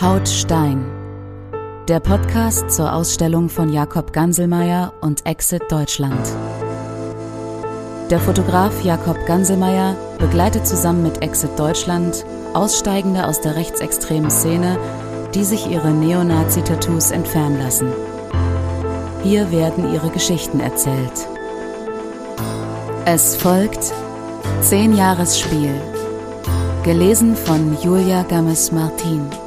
Haut Stein. Der Podcast zur Ausstellung von Jakob Ganselmeier und Exit Deutschland. Der Fotograf Jakob Ganselmeier begleitet zusammen mit Exit Deutschland Aussteigende aus der rechtsextremen Szene, die sich ihre Neonazi-Tattoos entfernen lassen. Hier werden ihre Geschichten erzählt. Es folgt Zehn Jahresspiel. Gelesen von Julia Gammes-Martin.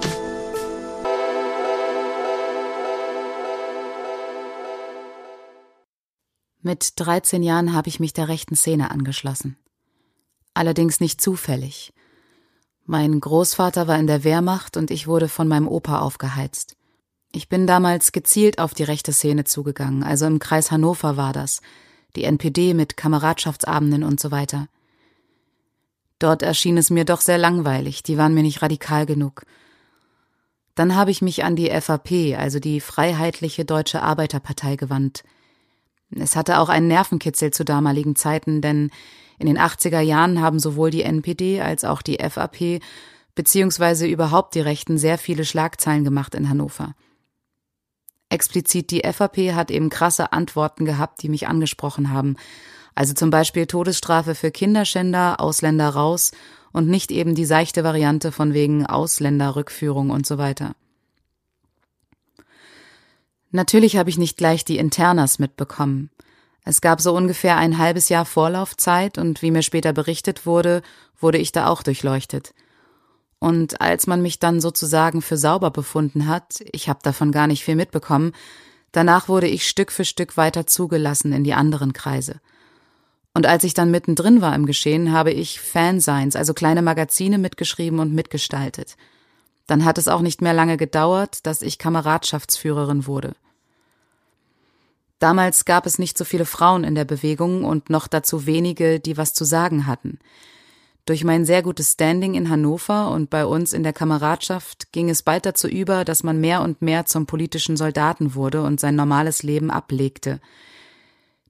Mit 13 Jahren habe ich mich der rechten Szene angeschlossen. Allerdings nicht zufällig. Mein Großvater war in der Wehrmacht und ich wurde von meinem Opa aufgeheizt. Ich bin damals gezielt auf die rechte Szene zugegangen, also im Kreis Hannover war das, die NPD mit Kameradschaftsabenden und so weiter. Dort erschien es mir doch sehr langweilig, die waren mir nicht radikal genug. Dann habe ich mich an die FAP, also die Freiheitliche Deutsche Arbeiterpartei, gewandt – es hatte auch einen Nervenkitzel zu damaligen Zeiten, denn in den 80er Jahren haben sowohl die NPD als auch die FAP beziehungsweise überhaupt die Rechten sehr viele Schlagzeilen gemacht in Hannover. Explizit die FAP hat eben krasse Antworten gehabt, die mich angesprochen haben. Also zum Beispiel Todesstrafe für Kinderschänder, Ausländer raus und nicht eben die seichte Variante von wegen Ausländerrückführung und so weiter. Natürlich habe ich nicht gleich die Internas mitbekommen. Es gab so ungefähr ein halbes Jahr Vorlaufzeit und wie mir später berichtet wurde, wurde ich da auch durchleuchtet. Und als man mich dann sozusagen für sauber befunden hat, ich habe davon gar nicht viel mitbekommen, danach wurde ich Stück für Stück weiter zugelassen in die anderen Kreise. Und als ich dann mittendrin war im Geschehen, habe ich Fansigns, also kleine Magazine mitgeschrieben und mitgestaltet. Dann hat es auch nicht mehr lange gedauert, dass ich Kameradschaftsführerin wurde. Damals gab es nicht so viele Frauen in der Bewegung und noch dazu wenige, die was zu sagen hatten. Durch mein sehr gutes Standing in Hannover und bei uns in der Kameradschaft ging es bald dazu über, dass man mehr und mehr zum politischen Soldaten wurde und sein normales Leben ablegte.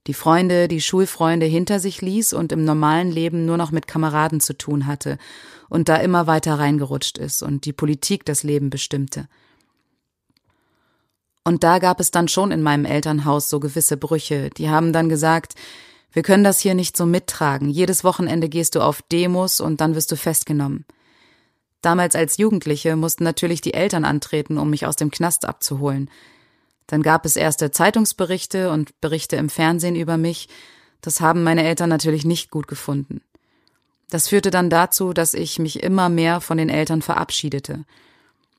Die Freunde, die Schulfreunde hinter sich ließ und im normalen Leben nur noch mit Kameraden zu tun hatte und da immer weiter reingerutscht ist und die Politik das Leben bestimmte. Und da gab es dann schon in meinem Elternhaus so gewisse Brüche, die haben dann gesagt, wir können das hier nicht so mittragen, jedes Wochenende gehst du auf Demos und dann wirst du festgenommen. Damals als Jugendliche mussten natürlich die Eltern antreten, um mich aus dem Knast abzuholen. Dann gab es erste Zeitungsberichte und Berichte im Fernsehen über mich, das haben meine Eltern natürlich nicht gut gefunden. Das führte dann dazu, dass ich mich immer mehr von den Eltern verabschiedete.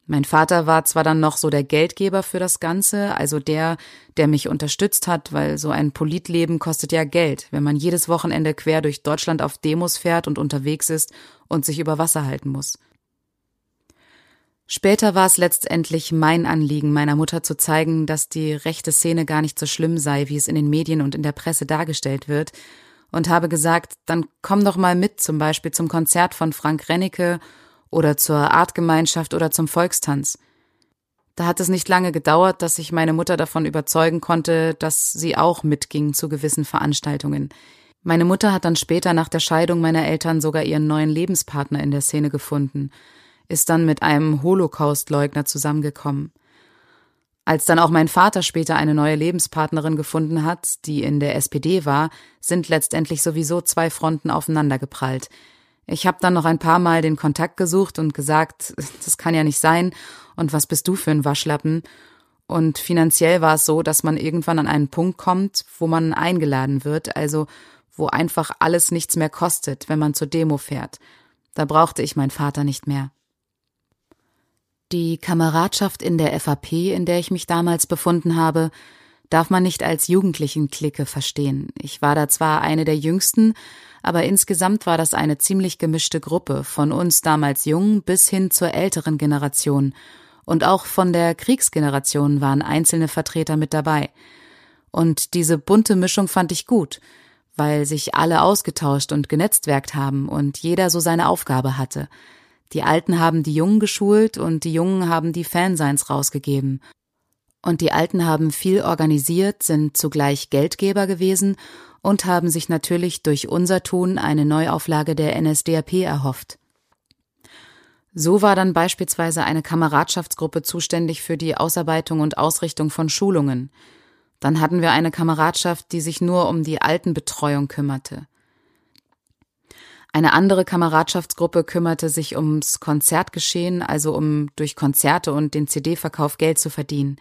Mein Vater war zwar dann noch so der Geldgeber für das Ganze, also der, der mich unterstützt hat, weil so ein Politleben kostet ja Geld, wenn man jedes Wochenende quer durch Deutschland auf Demos fährt und unterwegs ist und sich über Wasser halten muss. Später war es letztendlich mein Anliegen, meiner Mutter zu zeigen, dass die rechte Szene gar nicht so schlimm sei, wie es in den Medien und in der Presse dargestellt wird, und habe gesagt, dann komm doch mal mit, zum Beispiel zum Konzert von Frank Rennecke oder zur Artgemeinschaft oder zum Volkstanz. Da hat es nicht lange gedauert, dass ich meine Mutter davon überzeugen konnte, dass sie auch mitging zu gewissen Veranstaltungen. Meine Mutter hat dann später nach der Scheidung meiner Eltern sogar ihren neuen Lebenspartner in der Szene gefunden, ist dann mit einem Holocaustleugner zusammengekommen. Als dann auch mein Vater später eine neue Lebenspartnerin gefunden hat, die in der SPD war, sind letztendlich sowieso zwei Fronten aufeinandergeprallt. Ich habe dann noch ein paar Mal den Kontakt gesucht und gesagt, das kann ja nicht sein und was bist du für ein Waschlappen? Und finanziell war es so, dass man irgendwann an einen Punkt kommt, wo man eingeladen wird, also wo einfach alles nichts mehr kostet, wenn man zur Demo fährt. Da brauchte ich meinen Vater nicht mehr. Die Kameradschaft in der FAP, in der ich mich damals befunden habe, darf man nicht als Jugendlichen-Clique verstehen. Ich war da zwar eine der jüngsten, aber insgesamt war das eine ziemlich gemischte Gruppe, von uns damals jung bis hin zur älteren Generation. Und auch von der Kriegsgeneration waren einzelne Vertreter mit dabei. Und diese bunte Mischung fand ich gut, weil sich alle ausgetauscht und genetzwerkt haben und jeder so seine Aufgabe hatte. Die Alten haben die Jungen geschult und die Jungen haben die Fanseins rausgegeben. Und die Alten haben viel organisiert, sind zugleich Geldgeber gewesen und haben sich natürlich durch unser Tun eine Neuauflage der NSDAP erhofft. So war dann beispielsweise eine Kameradschaftsgruppe zuständig für die Ausarbeitung und Ausrichtung von Schulungen. Dann hatten wir eine Kameradschaft, die sich nur um die Altenbetreuung kümmerte. Eine andere Kameradschaftsgruppe kümmerte sich ums Konzertgeschehen, also um durch Konzerte und den CD-Verkauf Geld zu verdienen.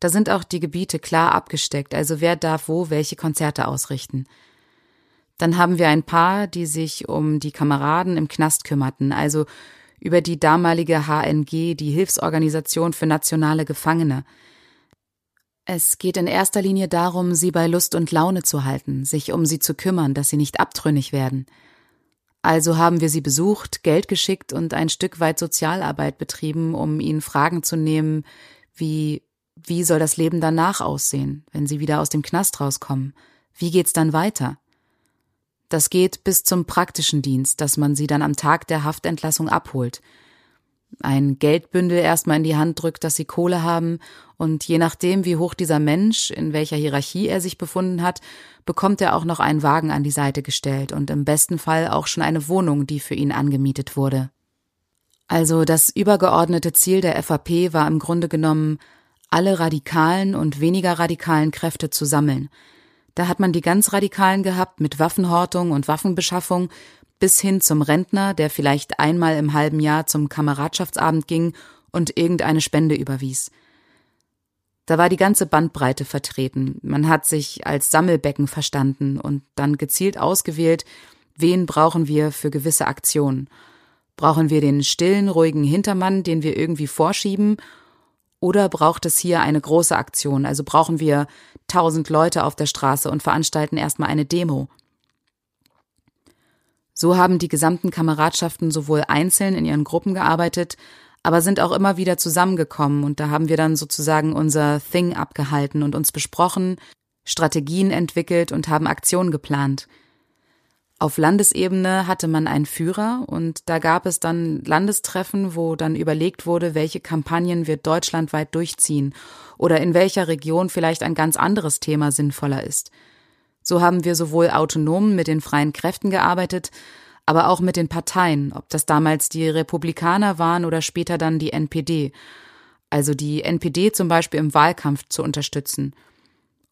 Da sind auch die Gebiete klar abgesteckt, also wer darf wo welche Konzerte ausrichten. Dann haben wir ein paar, die sich um die Kameraden im Knast kümmerten, also über die damalige HNG, die Hilfsorganisation für nationale Gefangene. Es geht in erster Linie darum, sie bei Lust und Laune zu halten, sich um sie zu kümmern, dass sie nicht abtrünnig werden. Also haben wir sie besucht, Geld geschickt und ein Stück weit Sozialarbeit betrieben, um ihnen Fragen zu nehmen, wie wie soll das Leben danach aussehen, wenn sie wieder aus dem Knast rauskommen? Wie geht's dann weiter? Das geht bis zum praktischen Dienst, dass man sie dann am Tag der Haftentlassung abholt. Ein Geldbündel erstmal in die Hand drückt, dass sie Kohle haben, und je nachdem, wie hoch dieser Mensch, in welcher Hierarchie er sich befunden hat, bekommt er auch noch einen Wagen an die Seite gestellt und im besten Fall auch schon eine Wohnung, die für ihn angemietet wurde. Also das übergeordnete Ziel der FAP war im Grunde genommen, alle radikalen und weniger radikalen Kräfte zu sammeln. Da hat man die ganz Radikalen gehabt mit Waffenhortung und Waffenbeschaffung bis hin zum Rentner, der vielleicht einmal im halben Jahr zum Kameradschaftsabend ging und irgendeine Spende überwies. Da war die ganze Bandbreite vertreten. Man hat sich als Sammelbecken verstanden und dann gezielt ausgewählt, wen brauchen wir für gewisse Aktionen. Brauchen wir den stillen, ruhigen Hintermann, den wir irgendwie vorschieben, oder braucht es hier eine große Aktion? Also brauchen wir tausend Leute auf der Straße und veranstalten erstmal eine Demo. So haben die gesamten Kameradschaften sowohl einzeln in ihren Gruppen gearbeitet, aber sind auch immer wieder zusammengekommen und da haben wir dann sozusagen unser Thing abgehalten und uns besprochen, Strategien entwickelt und haben Aktionen geplant. Auf Landesebene hatte man einen Führer und da gab es dann Landestreffen, wo dann überlegt wurde, welche Kampagnen wir deutschlandweit durchziehen oder in welcher Region vielleicht ein ganz anderes Thema sinnvoller ist. So haben wir sowohl autonom mit den freien Kräften gearbeitet, aber auch mit den Parteien, ob das damals die Republikaner waren oder später dann die NPD. Also die NPD zum Beispiel im Wahlkampf zu unterstützen.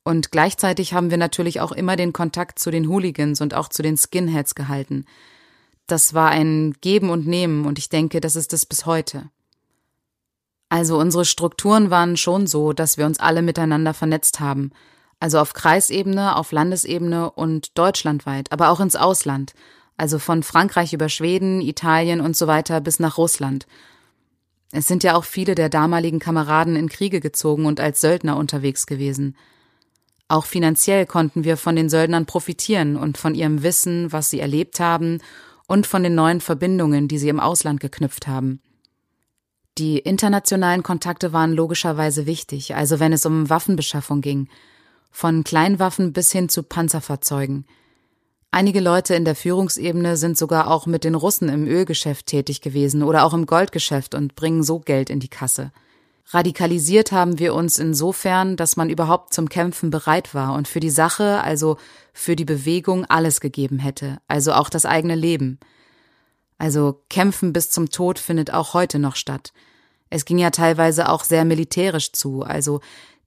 Und gleichzeitig haben wir natürlich auch immer den Kontakt zu den Hooligans und auch zu den Skinheads gehalten. Das war ein Geben und Nehmen und ich denke, das ist es bis heute. Also unsere Strukturen waren schon so, dass wir uns alle miteinander vernetzt haben. Also auf Kreisebene, auf Landesebene und deutschlandweit, aber auch ins Ausland also von Frankreich über Schweden, Italien und so weiter bis nach Russland. Es sind ja auch viele der damaligen Kameraden in Kriege gezogen und als Söldner unterwegs gewesen. Auch finanziell konnten wir von den Söldnern profitieren und von ihrem Wissen, was sie erlebt haben und von den neuen Verbindungen, die sie im Ausland geknüpft haben. Die internationalen Kontakte waren logischerweise wichtig, also wenn es um Waffenbeschaffung ging, von Kleinwaffen bis hin zu Panzerfahrzeugen – Einige Leute in der Führungsebene sind sogar auch mit den Russen im Ölgeschäft tätig gewesen oder auch im Goldgeschäft und bringen so Geld in die Kasse. Radikalisiert haben wir uns insofern, dass man überhaupt zum Kämpfen bereit war und für die Sache, also für die Bewegung, alles gegeben hätte, also auch das eigene Leben. Also Kämpfen bis zum Tod findet auch heute noch statt. Es ging ja teilweise auch sehr militärisch zu, also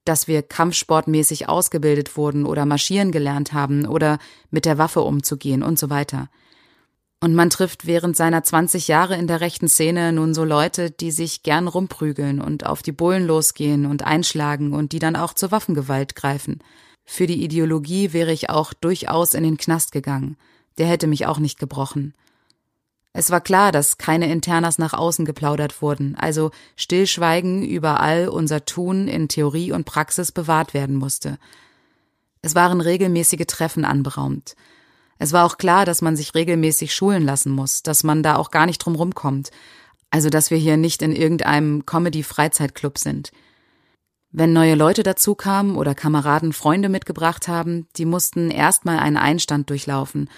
dass wir kampfsportmäßig ausgebildet wurden oder marschieren gelernt haben oder mit der Waffe umzugehen und so weiter. Und man trifft während seiner 20 Jahre in der rechten Szene nun so Leute, die sich gern rumprügeln und auf die Bullen losgehen und einschlagen und die dann auch zur Waffengewalt greifen. Für die Ideologie wäre ich auch durchaus in den Knast gegangen. Der hätte mich auch nicht gebrochen. Es war klar, dass keine Internas nach außen geplaudert wurden, also Stillschweigen über all unser Tun in Theorie und Praxis bewahrt werden musste. Es waren regelmäßige Treffen anberaumt. Es war auch klar, dass man sich regelmäßig schulen lassen muss, dass man da auch gar nicht drum rumkommt, also dass wir hier nicht in irgendeinem Comedy-Freizeitclub sind. Wenn neue Leute dazu kamen oder Kameraden Freunde mitgebracht haben, die mussten erstmal einen Einstand durchlaufen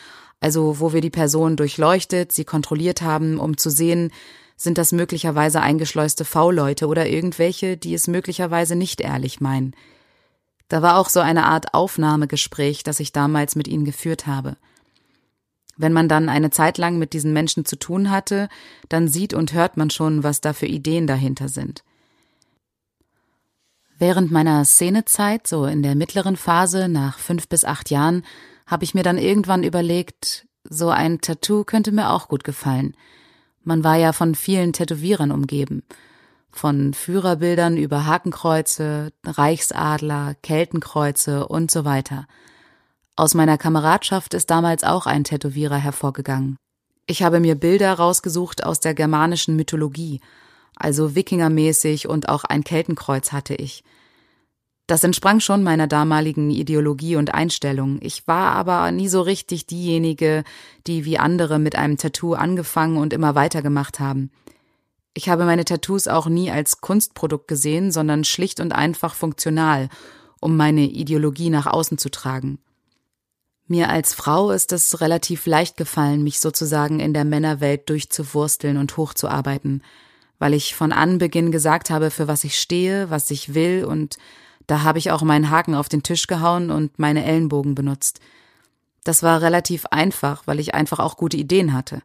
also wo wir die Person durchleuchtet, sie kontrolliert haben, um zu sehen, sind das möglicherweise eingeschleuste V-Leute oder irgendwelche, die es möglicherweise nicht ehrlich meinen. Da war auch so eine Art Aufnahmegespräch, das ich damals mit ihnen geführt habe. Wenn man dann eine Zeit lang mit diesen Menschen zu tun hatte, dann sieht und hört man schon, was da für Ideen dahinter sind. Während meiner Szenezeit, so in der mittleren Phase, nach fünf bis acht Jahren, habe ich mir dann irgendwann überlegt, so ein Tattoo könnte mir auch gut gefallen. Man war ja von vielen Tätowierern umgeben. Von Führerbildern über Hakenkreuze, Reichsadler, Keltenkreuze und so weiter. Aus meiner Kameradschaft ist damals auch ein Tätowierer hervorgegangen. Ich habe mir Bilder rausgesucht aus der germanischen Mythologie, also Wikingermäßig und auch ein Keltenkreuz hatte ich. Das entsprang schon meiner damaligen Ideologie und Einstellung. Ich war aber nie so richtig diejenige, die wie andere mit einem Tattoo angefangen und immer weitergemacht haben. Ich habe meine Tattoos auch nie als Kunstprodukt gesehen, sondern schlicht und einfach funktional, um meine Ideologie nach außen zu tragen. Mir als Frau ist es relativ leicht gefallen, mich sozusagen in der Männerwelt durchzuwursteln und hochzuarbeiten, weil ich von Anbeginn gesagt habe, für was ich stehe, was ich will und da habe ich auch meinen Haken auf den Tisch gehauen und meine Ellenbogen benutzt. Das war relativ einfach, weil ich einfach auch gute Ideen hatte.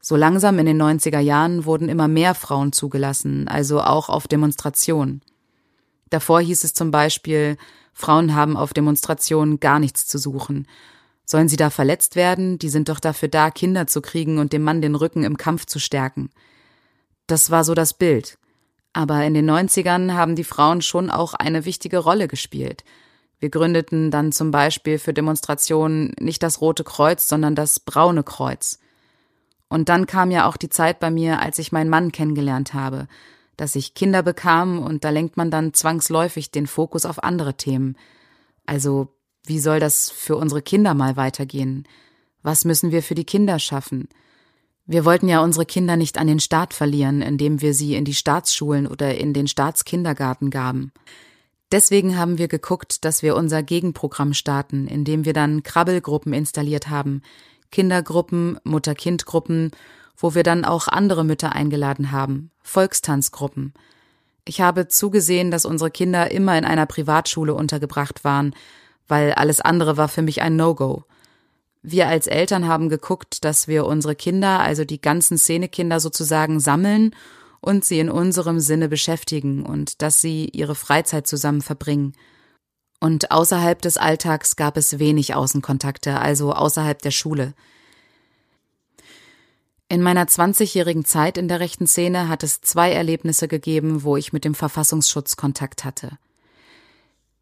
So langsam in den 90er Jahren wurden immer mehr Frauen zugelassen, also auch auf Demonstrationen. Davor hieß es zum Beispiel, Frauen haben auf Demonstrationen gar nichts zu suchen. Sollen sie da verletzt werden? Die sind doch dafür da, Kinder zu kriegen und dem Mann den Rücken im Kampf zu stärken. Das war so das Bild. Aber in den 90ern haben die Frauen schon auch eine wichtige Rolle gespielt. Wir gründeten dann zum Beispiel für Demonstrationen nicht das Rote Kreuz, sondern das Braune Kreuz. Und dann kam ja auch die Zeit bei mir, als ich meinen Mann kennengelernt habe, dass ich Kinder bekam und da lenkt man dann zwangsläufig den Fokus auf andere Themen. Also, wie soll das für unsere Kinder mal weitergehen? Was müssen wir für die Kinder schaffen? Wir wollten ja unsere Kinder nicht an den Staat verlieren, indem wir sie in die Staatsschulen oder in den Staatskindergarten gaben. Deswegen haben wir geguckt, dass wir unser Gegenprogramm starten, indem wir dann Krabbelgruppen installiert haben, Kindergruppen, Mutter-Kind-Gruppen, wo wir dann auch andere Mütter eingeladen haben, Volkstanzgruppen. Ich habe zugesehen, dass unsere Kinder immer in einer Privatschule untergebracht waren, weil alles andere war für mich ein No-Go. Wir als Eltern haben geguckt, dass wir unsere Kinder, also die ganzen Szenekinder sozusagen sammeln und sie in unserem Sinne beschäftigen und dass sie ihre Freizeit zusammen verbringen. Und außerhalb des Alltags gab es wenig Außenkontakte, also außerhalb der Schule. In meiner 20-jährigen Zeit in der rechten Szene hat es zwei Erlebnisse gegeben, wo ich mit dem Verfassungsschutz Kontakt hatte.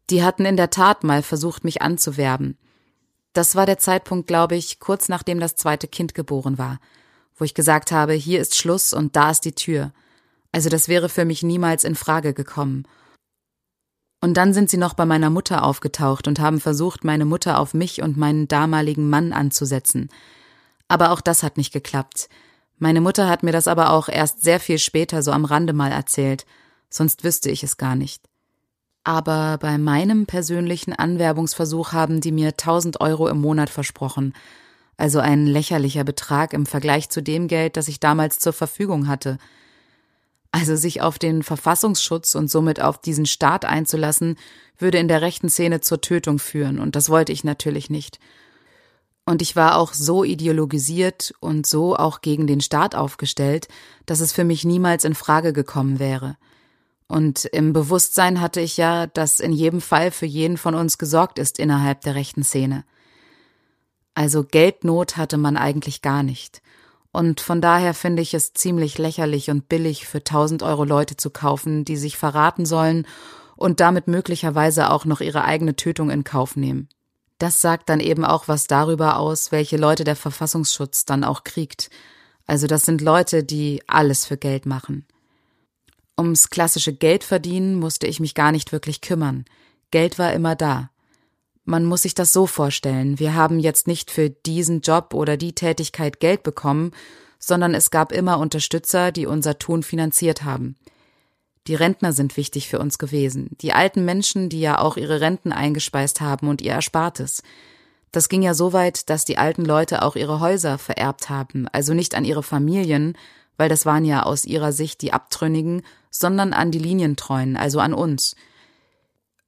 Die hatten in der Tat mal versucht, mich anzuwerben. Das war der Zeitpunkt, glaube ich, kurz nachdem das zweite Kind geboren war, wo ich gesagt habe, hier ist Schluss und da ist die Tür. Also das wäre für mich niemals in Frage gekommen. Und dann sind sie noch bei meiner Mutter aufgetaucht und haben versucht, meine Mutter auf mich und meinen damaligen Mann anzusetzen. Aber auch das hat nicht geklappt. Meine Mutter hat mir das aber auch erst sehr viel später so am Rande mal erzählt, sonst wüsste ich es gar nicht. Aber bei meinem persönlichen Anwerbungsversuch haben die mir 1000 Euro im Monat versprochen. Also ein lächerlicher Betrag im Vergleich zu dem Geld, das ich damals zur Verfügung hatte. Also sich auf den Verfassungsschutz und somit auf diesen Staat einzulassen, würde in der rechten Szene zur Tötung führen, und das wollte ich natürlich nicht. Und ich war auch so ideologisiert und so auch gegen den Staat aufgestellt, dass es für mich niemals in Frage gekommen wäre. Und im Bewusstsein hatte ich ja, dass in jedem Fall für jeden von uns gesorgt ist innerhalb der rechten Szene. Also Geldnot hatte man eigentlich gar nicht. Und von daher finde ich es ziemlich lächerlich und billig, für 1000 Euro Leute zu kaufen, die sich verraten sollen und damit möglicherweise auch noch ihre eigene Tötung in Kauf nehmen. Das sagt dann eben auch was darüber aus, welche Leute der Verfassungsschutz dann auch kriegt. Also das sind Leute, die alles für Geld machen. Ums klassische Geld verdienen musste ich mich gar nicht wirklich kümmern. Geld war immer da. Man muss sich das so vorstellen, wir haben jetzt nicht für diesen Job oder die Tätigkeit Geld bekommen, sondern es gab immer Unterstützer, die unser Tun finanziert haben. Die Rentner sind wichtig für uns gewesen, die alten Menschen, die ja auch ihre Renten eingespeist haben und ihr Erspartes. Das ging ja so weit, dass die alten Leute auch ihre Häuser vererbt haben, also nicht an ihre Familien, weil das waren ja aus ihrer Sicht die Abtrünnigen, sondern an die Linientreuen, also an uns.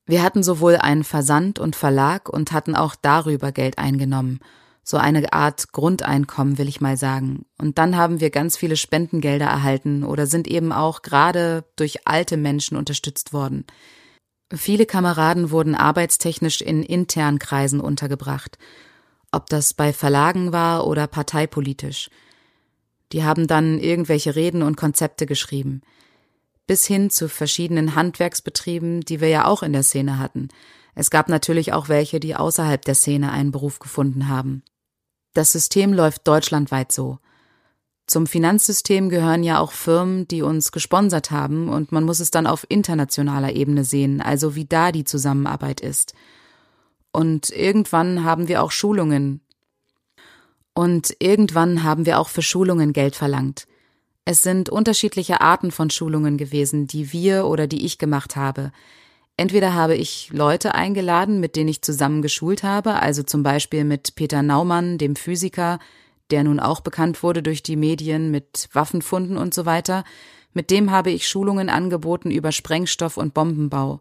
Wir hatten sowohl einen Versand und Verlag und hatten auch darüber Geld eingenommen, so eine Art Grundeinkommen, will ich mal sagen. Und dann haben wir ganz viele Spendengelder erhalten oder sind eben auch gerade durch alte Menschen unterstützt worden. Viele Kameraden wurden arbeitstechnisch in internen Kreisen untergebracht, ob das bei Verlagen war oder parteipolitisch. Die haben dann irgendwelche Reden und Konzepte geschrieben. Bis hin zu verschiedenen Handwerksbetrieben, die wir ja auch in der Szene hatten. Es gab natürlich auch welche, die außerhalb der Szene einen Beruf gefunden haben. Das System läuft deutschlandweit so. Zum Finanzsystem gehören ja auch Firmen, die uns gesponsert haben, und man muss es dann auf internationaler Ebene sehen, also wie da die Zusammenarbeit ist. Und irgendwann haben wir auch Schulungen. Und irgendwann haben wir auch für Schulungen Geld verlangt. Es sind unterschiedliche Arten von Schulungen gewesen, die wir oder die ich gemacht habe. Entweder habe ich Leute eingeladen, mit denen ich zusammen geschult habe, also zum Beispiel mit Peter Naumann, dem Physiker, der nun auch bekannt wurde durch die Medien mit Waffenfunden und so weiter. Mit dem habe ich Schulungen angeboten über Sprengstoff und Bombenbau.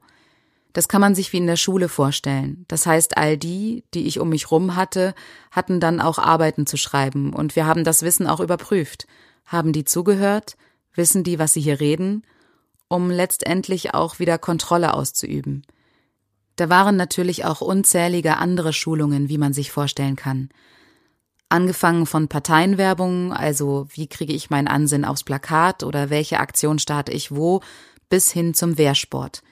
Das kann man sich wie in der Schule vorstellen. Das heißt, all die, die ich um mich rum hatte, hatten dann auch Arbeiten zu schreiben und wir haben das Wissen auch überprüft. Haben die zugehört? Wissen die, was sie hier reden? um letztendlich auch wieder Kontrolle auszuüben. Da waren natürlich auch unzählige andere Schulungen, wie man sich vorstellen kann. Angefangen von Parteienwerbung, also wie kriege ich meinen Ansinn aufs Plakat oder welche Aktion starte ich wo, bis hin zum Wehrsport.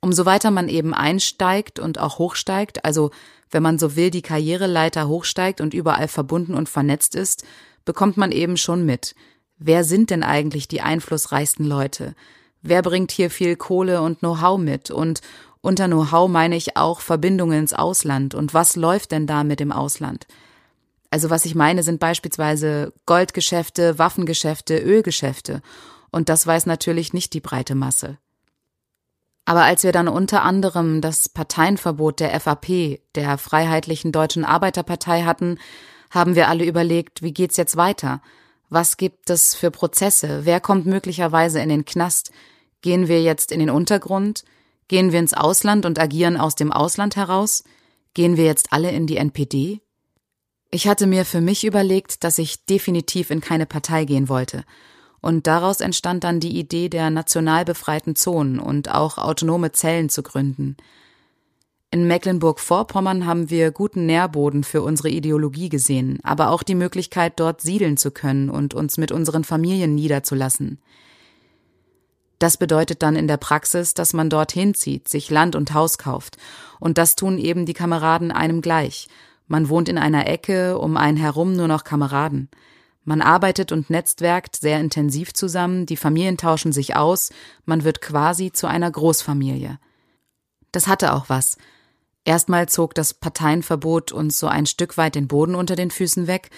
Umso weiter man eben einsteigt und auch hochsteigt, also wenn man so will, die Karriereleiter hochsteigt und überall verbunden und vernetzt ist, bekommt man eben schon mit, Wer sind denn eigentlich die einflussreichsten Leute? Wer bringt hier viel Kohle und Know-how mit? Und unter Know-how meine ich auch Verbindungen ins Ausland. Und was läuft denn da mit dem Ausland? Also was ich meine, sind beispielsweise Goldgeschäfte, Waffengeschäfte, Ölgeschäfte. Und das weiß natürlich nicht die breite Masse. Aber als wir dann unter anderem das Parteienverbot der FAP, der Freiheitlichen Deutschen Arbeiterpartei hatten, haben wir alle überlegt, wie geht's jetzt weiter? Was gibt es für Prozesse? Wer kommt möglicherweise in den Knast? Gehen wir jetzt in den Untergrund? Gehen wir ins Ausland und agieren aus dem Ausland heraus? Gehen wir jetzt alle in die NPD? Ich hatte mir für mich überlegt, dass ich definitiv in keine Partei gehen wollte. Und daraus entstand dann die Idee der national befreiten Zonen und auch autonome Zellen zu gründen. In Mecklenburg-Vorpommern haben wir guten Nährboden für unsere Ideologie gesehen, aber auch die Möglichkeit, dort siedeln zu können und uns mit unseren Familien niederzulassen. Das bedeutet dann in der Praxis, dass man dorthin zieht, sich Land und Haus kauft. Und das tun eben die Kameraden einem gleich. Man wohnt in einer Ecke, um einen herum nur noch Kameraden. Man arbeitet und netzwerkt sehr intensiv zusammen, die Familien tauschen sich aus, man wird quasi zu einer Großfamilie. Das hatte auch was, Erstmal zog das Parteienverbot uns so ein Stück weit den Boden unter den Füßen weg,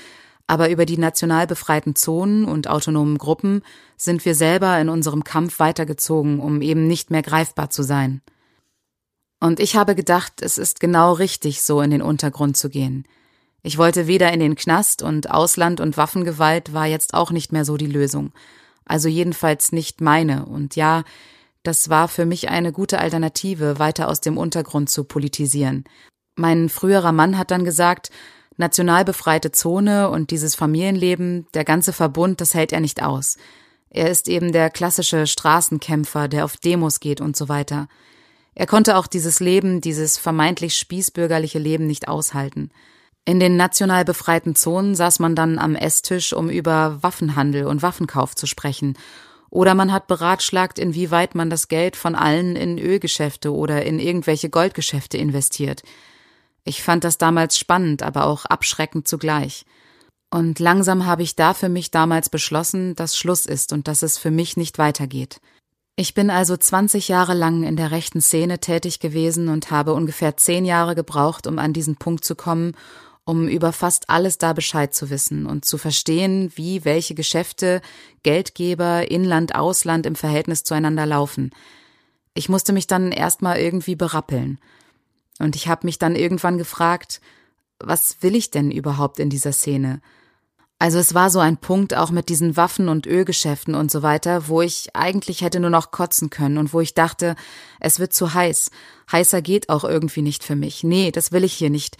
aber über die national befreiten Zonen und autonomen Gruppen sind wir selber in unserem Kampf weitergezogen, um eben nicht mehr greifbar zu sein. Und ich habe gedacht, es ist genau richtig, so in den Untergrund zu gehen. Ich wollte weder in den Knast und Ausland und Waffengewalt war jetzt auch nicht mehr so die Lösung. Also jedenfalls nicht meine. Und ja, das war für mich eine gute Alternative, weiter aus dem Untergrund zu politisieren. Mein früherer Mann hat dann gesagt, national befreite Zone und dieses Familienleben, der ganze Verbund, das hält er nicht aus. Er ist eben der klassische Straßenkämpfer, der auf Demos geht und so weiter. Er konnte auch dieses Leben, dieses vermeintlich spießbürgerliche Leben nicht aushalten. In den national befreiten Zonen saß man dann am Esstisch, um über Waffenhandel und Waffenkauf zu sprechen oder man hat beratschlagt, inwieweit man das Geld von allen in Ölgeschäfte oder in irgendwelche Goldgeschäfte investiert. Ich fand das damals spannend, aber auch abschreckend zugleich. Und langsam habe ich da für mich damals beschlossen, dass Schluss ist und dass es für mich nicht weitergeht. Ich bin also 20 Jahre lang in der rechten Szene tätig gewesen und habe ungefähr zehn Jahre gebraucht, um an diesen Punkt zu kommen, um über fast alles da Bescheid zu wissen und zu verstehen, wie welche Geschäfte, Geldgeber, Inland, Ausland im Verhältnis zueinander laufen. Ich musste mich dann erstmal irgendwie berappeln. Und ich habe mich dann irgendwann gefragt, was will ich denn überhaupt in dieser Szene? Also es war so ein Punkt auch mit diesen Waffen- und Ölgeschäften und so weiter, wo ich eigentlich hätte nur noch kotzen können und wo ich dachte, es wird zu heiß. Heißer geht auch irgendwie nicht für mich. Nee, das will ich hier nicht.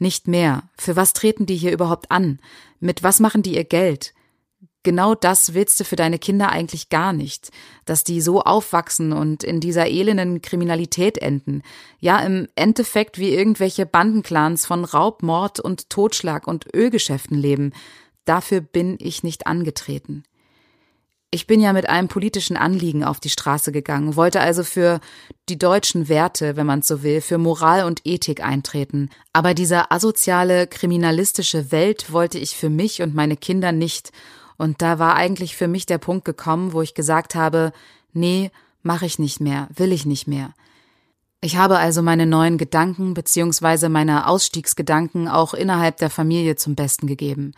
Nicht mehr. Für was treten die hier überhaupt an? Mit was machen die ihr Geld? Genau das willst du für deine Kinder eigentlich gar nicht, dass die so aufwachsen und in dieser elenden Kriminalität enden. Ja, im Endeffekt wie irgendwelche Bandenclans von Raub, Mord und Totschlag und Ölgeschäften leben. Dafür bin ich nicht angetreten. Ich bin ja mit einem politischen Anliegen auf die Straße gegangen, wollte also für die deutschen Werte, wenn man so will, für Moral und Ethik eintreten. Aber diese asoziale, kriminalistische Welt wollte ich für mich und meine Kinder nicht. Und da war eigentlich für mich der Punkt gekommen, wo ich gesagt habe, nee, mach ich nicht mehr, will ich nicht mehr. Ich habe also meine neuen Gedanken bzw. meine Ausstiegsgedanken auch innerhalb der Familie zum Besten gegeben.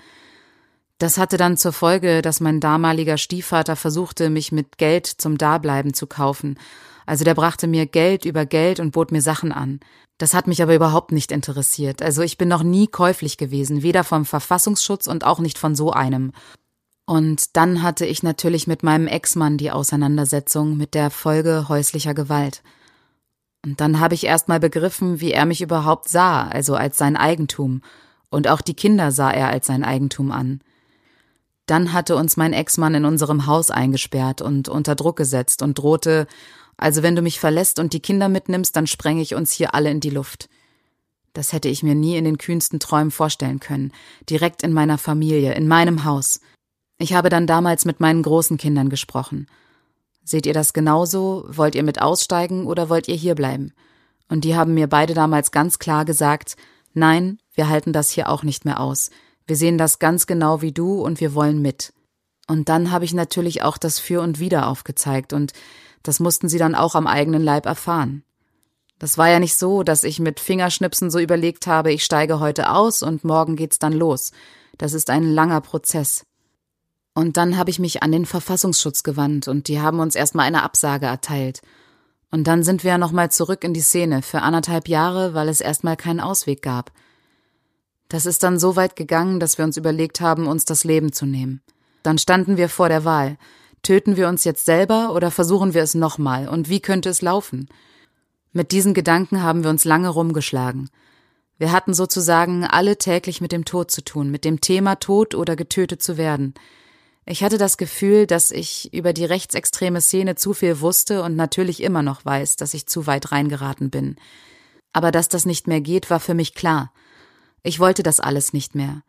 Das hatte dann zur Folge, dass mein damaliger Stiefvater versuchte, mich mit Geld zum Dableiben zu kaufen. Also der brachte mir Geld über Geld und bot mir Sachen an. Das hat mich aber überhaupt nicht interessiert. Also ich bin noch nie käuflich gewesen, weder vom Verfassungsschutz und auch nicht von so einem. Und dann hatte ich natürlich mit meinem Ex-Mann die Auseinandersetzung mit der Folge häuslicher Gewalt. Und dann habe ich erst mal begriffen, wie er mich überhaupt sah, also als sein Eigentum. Und auch die Kinder sah er als sein Eigentum an. Dann hatte uns mein Ex-Mann in unserem Haus eingesperrt und unter Druck gesetzt und drohte, also wenn du mich verlässt und die Kinder mitnimmst, dann sprenge ich uns hier alle in die Luft. Das hätte ich mir nie in den kühnsten Träumen vorstellen können. Direkt in meiner Familie, in meinem Haus. Ich habe dann damals mit meinen großen Kindern gesprochen. Seht ihr das genauso? Wollt ihr mit aussteigen oder wollt ihr hier bleiben? Und die haben mir beide damals ganz klar gesagt, nein, wir halten das hier auch nicht mehr aus. Wir sehen das ganz genau wie du und wir wollen mit. Und dann habe ich natürlich auch das Für und Wider aufgezeigt und das mussten sie dann auch am eigenen Leib erfahren. Das war ja nicht so, dass ich mit Fingerschnipsen so überlegt habe, ich steige heute aus und morgen geht's dann los. Das ist ein langer Prozess. Und dann habe ich mich an den Verfassungsschutz gewandt und die haben uns erstmal eine Absage erteilt. Und dann sind wir nochmal zurück in die Szene für anderthalb Jahre, weil es erstmal keinen Ausweg gab. Das ist dann so weit gegangen, dass wir uns überlegt haben, uns das Leben zu nehmen. Dann standen wir vor der Wahl. Töten wir uns jetzt selber oder versuchen wir es nochmal? Und wie könnte es laufen? Mit diesen Gedanken haben wir uns lange rumgeschlagen. Wir hatten sozusagen alle täglich mit dem Tod zu tun, mit dem Thema Tod oder getötet zu werden. Ich hatte das Gefühl, dass ich über die rechtsextreme Szene zu viel wusste und natürlich immer noch weiß, dass ich zu weit reingeraten bin. Aber dass das nicht mehr geht, war für mich klar. Ich wollte das alles nicht mehr.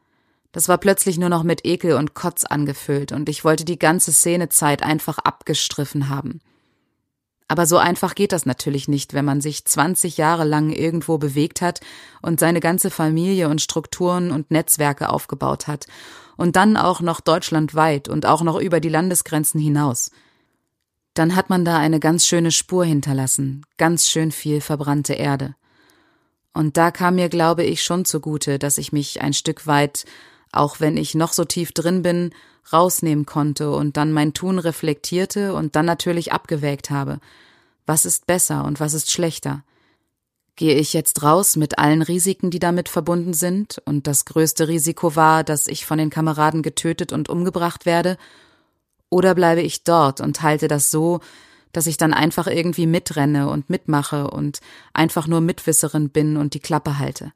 Das war plötzlich nur noch mit Ekel und Kotz angefüllt und ich wollte die ganze Szenezeit einfach abgestriffen haben. Aber so einfach geht das natürlich nicht, wenn man sich 20 Jahre lang irgendwo bewegt hat und seine ganze Familie und Strukturen und Netzwerke aufgebaut hat und dann auch noch deutschlandweit und auch noch über die Landesgrenzen hinaus. Dann hat man da eine ganz schöne Spur hinterlassen, ganz schön viel verbrannte Erde. Und da kam mir, glaube ich, schon zugute, dass ich mich ein Stück weit, auch wenn ich noch so tief drin bin, rausnehmen konnte und dann mein Tun reflektierte und dann natürlich abgewägt habe. Was ist besser und was ist schlechter? Gehe ich jetzt raus mit allen Risiken, die damit verbunden sind, und das größte Risiko war, dass ich von den Kameraden getötet und umgebracht werde, oder bleibe ich dort und halte das so, dass ich dann einfach irgendwie mitrenne und mitmache und einfach nur Mitwisserin bin und die Klappe halte.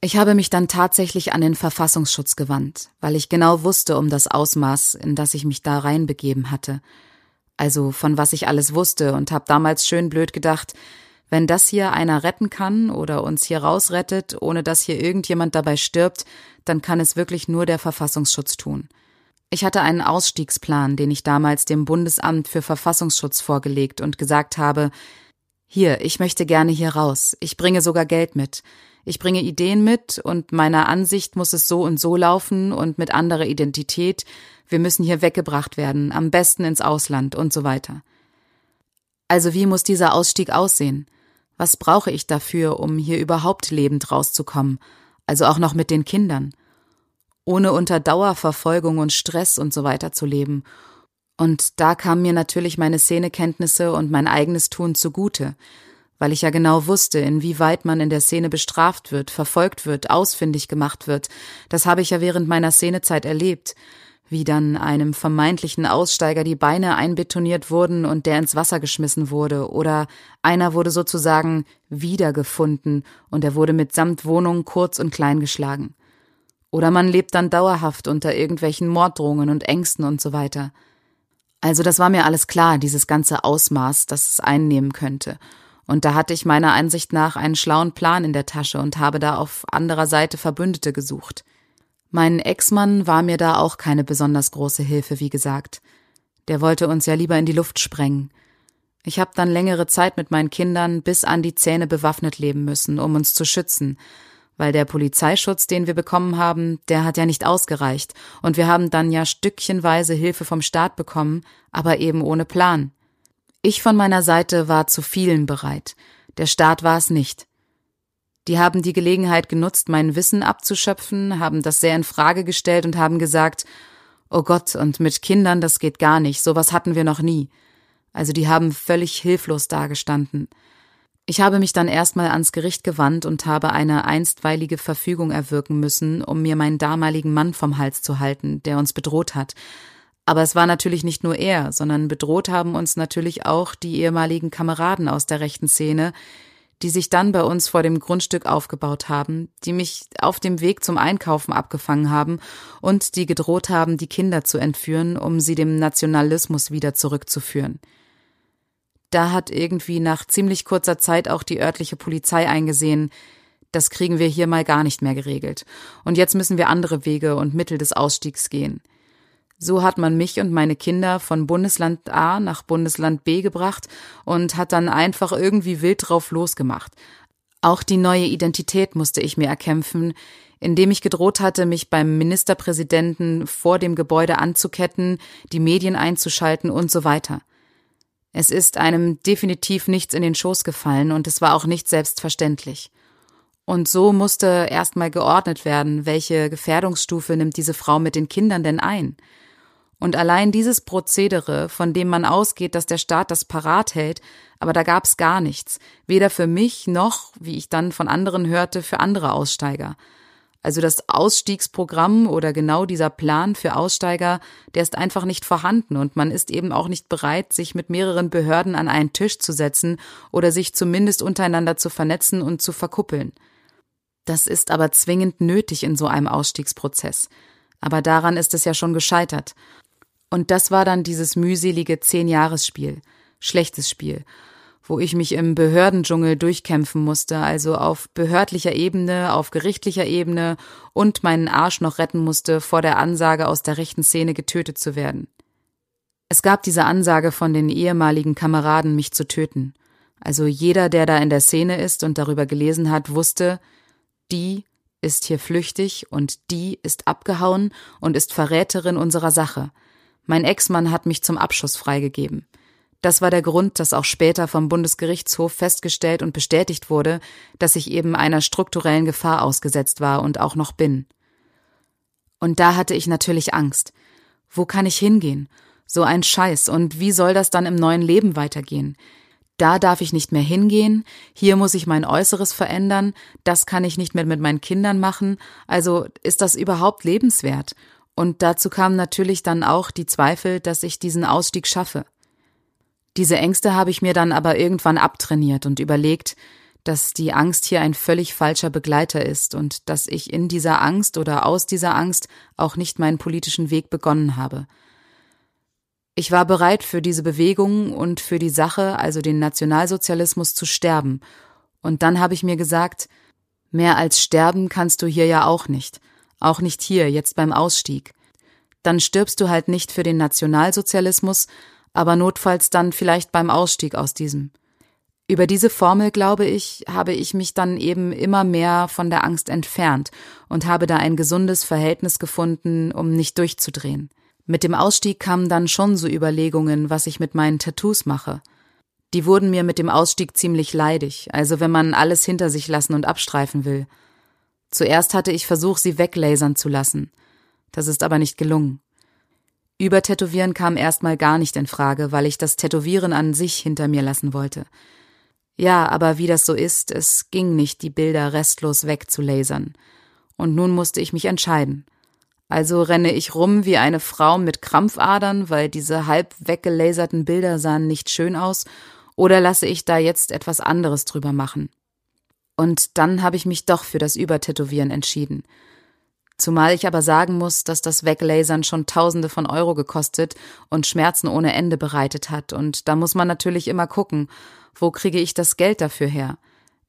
Ich habe mich dann tatsächlich an den Verfassungsschutz gewandt, weil ich genau wusste um das Ausmaß, in das ich mich da reinbegeben hatte. Also von was ich alles wusste und habe damals schön blöd gedacht, wenn das hier einer retten kann oder uns hier rausrettet, ohne dass hier irgendjemand dabei stirbt, dann kann es wirklich nur der Verfassungsschutz tun. Ich hatte einen Ausstiegsplan, den ich damals dem Bundesamt für Verfassungsschutz vorgelegt und gesagt habe, hier, ich möchte gerne hier raus, ich bringe sogar Geld mit, ich bringe Ideen mit und meiner Ansicht muss es so und so laufen und mit anderer Identität, wir müssen hier weggebracht werden, am besten ins Ausland und so weiter. Also wie muss dieser Ausstieg aussehen? Was brauche ich dafür, um hier überhaupt lebend rauszukommen? Also auch noch mit den Kindern ohne unter Dauerverfolgung und Stress und so weiter zu leben. Und da kamen mir natürlich meine Szenekenntnisse und mein eigenes Tun zugute, weil ich ja genau wusste, inwieweit man in der Szene bestraft wird, verfolgt wird, ausfindig gemacht wird. Das habe ich ja während meiner Szenezeit erlebt. wie dann einem vermeintlichen Aussteiger die Beine einbetoniert wurden und der ins Wasser geschmissen wurde, oder einer wurde sozusagen wiedergefunden und er wurde mitsamt Wohnung kurz und klein geschlagen. Oder man lebt dann dauerhaft unter irgendwelchen Morddrohungen und Ängsten und so weiter. Also das war mir alles klar, dieses ganze Ausmaß, das es einnehmen könnte. Und da hatte ich meiner Ansicht nach einen schlauen Plan in der Tasche und habe da auf anderer Seite Verbündete gesucht. Mein Ex-Mann war mir da auch keine besonders große Hilfe, wie gesagt. Der wollte uns ja lieber in die Luft sprengen. Ich habe dann längere Zeit mit meinen Kindern bis an die Zähne bewaffnet leben müssen, um uns zu schützen, weil der Polizeischutz, den wir bekommen haben, der hat ja nicht ausgereicht, und wir haben dann ja stückchenweise Hilfe vom Staat bekommen, aber eben ohne Plan. Ich von meiner Seite war zu vielen bereit, der Staat war es nicht. Die haben die Gelegenheit genutzt, mein Wissen abzuschöpfen, haben das sehr in Frage gestellt und haben gesagt, oh Gott, und mit Kindern, das geht gar nicht, sowas hatten wir noch nie. Also die haben völlig hilflos dagestanden. Ich habe mich dann erstmal ans Gericht gewandt und habe eine einstweilige Verfügung erwirken müssen, um mir meinen damaligen Mann vom Hals zu halten, der uns bedroht hat. Aber es war natürlich nicht nur er, sondern bedroht haben uns natürlich auch die ehemaligen Kameraden aus der rechten Szene, die sich dann bei uns vor dem Grundstück aufgebaut haben, die mich auf dem Weg zum Einkaufen abgefangen haben und die gedroht haben, die Kinder zu entführen, um sie dem Nationalismus wieder zurückzuführen. Da hat irgendwie nach ziemlich kurzer Zeit auch die örtliche Polizei eingesehen, das kriegen wir hier mal gar nicht mehr geregelt. Und jetzt müssen wir andere Wege und Mittel des Ausstiegs gehen. So hat man mich und meine Kinder von Bundesland A nach Bundesland B gebracht und hat dann einfach irgendwie wild drauf losgemacht. Auch die neue Identität musste ich mir erkämpfen, indem ich gedroht hatte, mich beim Ministerpräsidenten vor dem Gebäude anzuketten, die Medien einzuschalten und so weiter. Es ist einem definitiv nichts in den Schoß gefallen und es war auch nicht selbstverständlich. Und so musste erstmal geordnet werden, welche Gefährdungsstufe nimmt diese Frau mit den Kindern denn ein? Und allein dieses Prozedere, von dem man ausgeht, dass der Staat das parat hält, aber da gab's gar nichts, weder für mich noch, wie ich dann von anderen hörte, für andere Aussteiger. Also das Ausstiegsprogramm oder genau dieser Plan für Aussteiger, der ist einfach nicht vorhanden und man ist eben auch nicht bereit, sich mit mehreren Behörden an einen Tisch zu setzen oder sich zumindest untereinander zu vernetzen und zu verkuppeln. Das ist aber zwingend nötig in so einem Ausstiegsprozess. Aber daran ist es ja schon gescheitert. Und das war dann dieses mühselige Zehn-Jahres-Spiel. Schlechtes Spiel. Wo ich mich im Behördendschungel durchkämpfen musste, also auf behördlicher Ebene, auf gerichtlicher Ebene und meinen Arsch noch retten musste, vor der Ansage aus der rechten Szene getötet zu werden. Es gab diese Ansage von den ehemaligen Kameraden, mich zu töten. Also jeder, der da in der Szene ist und darüber gelesen hat, wusste, die ist hier flüchtig und die ist abgehauen und ist Verräterin unserer Sache. Mein Ex-Mann hat mich zum Abschuss freigegeben. Das war der Grund, dass auch später vom Bundesgerichtshof festgestellt und bestätigt wurde, dass ich eben einer strukturellen Gefahr ausgesetzt war und auch noch bin. Und da hatte ich natürlich Angst. Wo kann ich hingehen? So ein Scheiß. Und wie soll das dann im neuen Leben weitergehen? Da darf ich nicht mehr hingehen, hier muss ich mein Äußeres verändern, das kann ich nicht mehr mit meinen Kindern machen, also ist das überhaupt lebenswert? Und dazu kamen natürlich dann auch die Zweifel, dass ich diesen Ausstieg schaffe. Diese Ängste habe ich mir dann aber irgendwann abtrainiert und überlegt, dass die Angst hier ein völlig falscher Begleiter ist und dass ich in dieser Angst oder aus dieser Angst auch nicht meinen politischen Weg begonnen habe. Ich war bereit, für diese Bewegung und für die Sache, also den Nationalsozialismus, zu sterben. Und dann habe ich mir gesagt, mehr als sterben kannst du hier ja auch nicht. Auch nicht hier, jetzt beim Ausstieg. Dann stirbst du halt nicht für den Nationalsozialismus, aber notfalls dann vielleicht beim Ausstieg aus diesem. Über diese Formel, glaube ich, habe ich mich dann eben immer mehr von der Angst entfernt und habe da ein gesundes Verhältnis gefunden, um nicht durchzudrehen. Mit dem Ausstieg kamen dann schon so Überlegungen, was ich mit meinen Tattoos mache. Die wurden mir mit dem Ausstieg ziemlich leidig, also wenn man alles hinter sich lassen und abstreifen will. Zuerst hatte ich versucht, sie weglasern zu lassen. Das ist aber nicht gelungen. Übertätowieren kam erstmal gar nicht in Frage, weil ich das Tätowieren an sich hinter mir lassen wollte. Ja, aber wie das so ist, es ging nicht, die Bilder restlos wegzulasern. Und nun musste ich mich entscheiden. Also renne ich rum wie eine Frau mit Krampfadern, weil diese halb weggelaserten Bilder sahen nicht schön aus, oder lasse ich da jetzt etwas anderes drüber machen? Und dann habe ich mich doch für das Übertätowieren entschieden. Zumal ich aber sagen muss, dass das Weglasern schon Tausende von Euro gekostet und Schmerzen ohne Ende bereitet hat. Und da muss man natürlich immer gucken, wo kriege ich das Geld dafür her?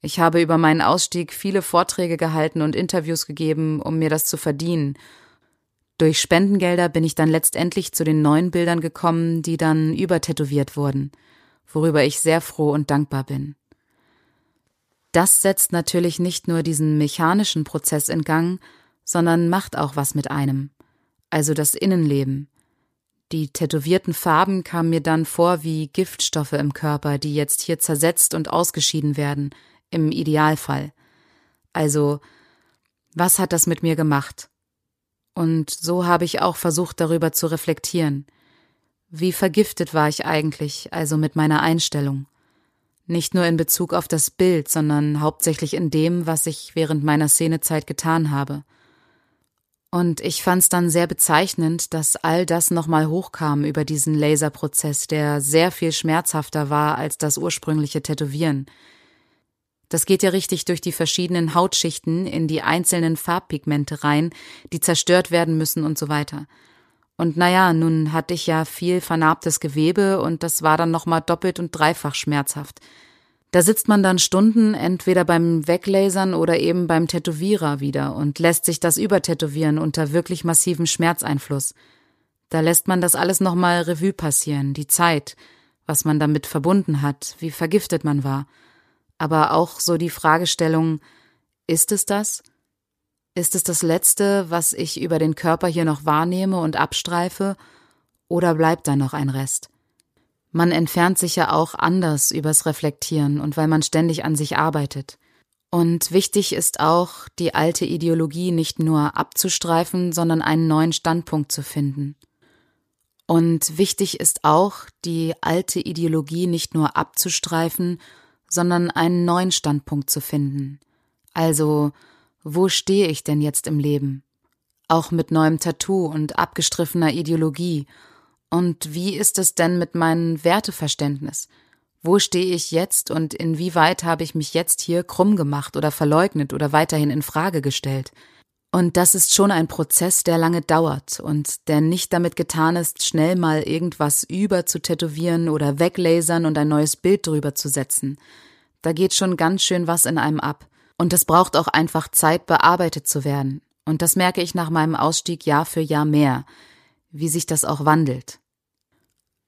Ich habe über meinen Ausstieg viele Vorträge gehalten und Interviews gegeben, um mir das zu verdienen. Durch Spendengelder bin ich dann letztendlich zu den neuen Bildern gekommen, die dann übertätowiert wurden, worüber ich sehr froh und dankbar bin. Das setzt natürlich nicht nur diesen mechanischen Prozess in Gang, sondern macht auch was mit einem, also das Innenleben. Die tätowierten Farben kamen mir dann vor wie Giftstoffe im Körper, die jetzt hier zersetzt und ausgeschieden werden, im Idealfall. Also, was hat das mit mir gemacht? Und so habe ich auch versucht, darüber zu reflektieren. Wie vergiftet war ich eigentlich, also mit meiner Einstellung? Nicht nur in Bezug auf das Bild, sondern hauptsächlich in dem, was ich während meiner Szenezeit getan habe. Und ich fand's dann sehr bezeichnend, dass all das nochmal hochkam über diesen Laserprozess, der sehr viel schmerzhafter war als das ursprüngliche Tätowieren. Das geht ja richtig durch die verschiedenen Hautschichten in die einzelnen Farbpigmente rein, die zerstört werden müssen und so weiter. Und naja, nun hatte ich ja viel vernarbtes Gewebe und das war dann nochmal doppelt und dreifach schmerzhaft. Da sitzt man dann Stunden entweder beim Weglasern oder eben beim Tätowierer wieder und lässt sich das übertätowieren unter wirklich massivem Schmerzeinfluss. Da lässt man das alles nochmal Revue passieren, die Zeit, was man damit verbunden hat, wie vergiftet man war. Aber auch so die Fragestellung, ist es das? Ist es das Letzte, was ich über den Körper hier noch wahrnehme und abstreife, oder bleibt da noch ein Rest? Man entfernt sich ja auch anders übers Reflektieren und weil man ständig an sich arbeitet. Und wichtig ist auch, die alte Ideologie nicht nur abzustreifen, sondern einen neuen Standpunkt zu finden. Und wichtig ist auch, die alte Ideologie nicht nur abzustreifen, sondern einen neuen Standpunkt zu finden. Also, wo stehe ich denn jetzt im Leben? Auch mit neuem Tattoo und abgestriffener Ideologie und wie ist es denn mit meinem Werteverständnis? Wo stehe ich jetzt und inwieweit habe ich mich jetzt hier krumm gemacht oder verleugnet oder weiterhin in Frage gestellt? Und das ist schon ein Prozess, der lange dauert und der nicht damit getan ist, schnell mal irgendwas über zu tätowieren oder weglasern und ein neues Bild drüber zu setzen. Da geht schon ganz schön was in einem ab. Und es braucht auch einfach Zeit, bearbeitet zu werden. Und das merke ich nach meinem Ausstieg Jahr für Jahr mehr wie sich das auch wandelt.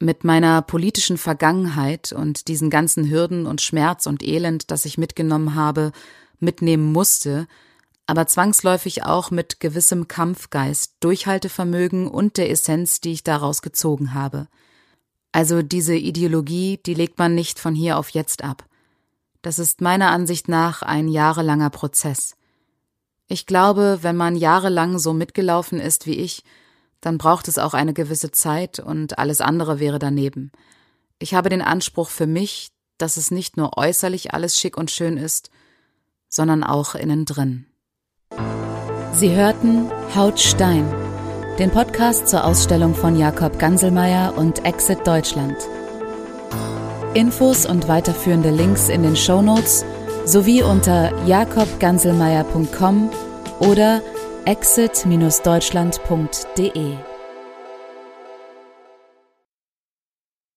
Mit meiner politischen Vergangenheit und diesen ganzen Hürden und Schmerz und Elend, das ich mitgenommen habe, mitnehmen musste, aber zwangsläufig auch mit gewissem Kampfgeist, Durchhaltevermögen und der Essenz, die ich daraus gezogen habe. Also diese Ideologie, die legt man nicht von hier auf jetzt ab. Das ist meiner Ansicht nach ein jahrelanger Prozess. Ich glaube, wenn man jahrelang so mitgelaufen ist wie ich, dann braucht es auch eine gewisse Zeit und alles andere wäre daneben. Ich habe den Anspruch für mich, dass es nicht nur äußerlich alles schick und schön ist, sondern auch innen drin. Sie hörten Haut Stein, den Podcast zur Ausstellung von Jakob Ganselmeier und Exit Deutschland. Infos und weiterführende Links in den Show Notes sowie unter jakobganselmeier.com oder exit-deutschland.de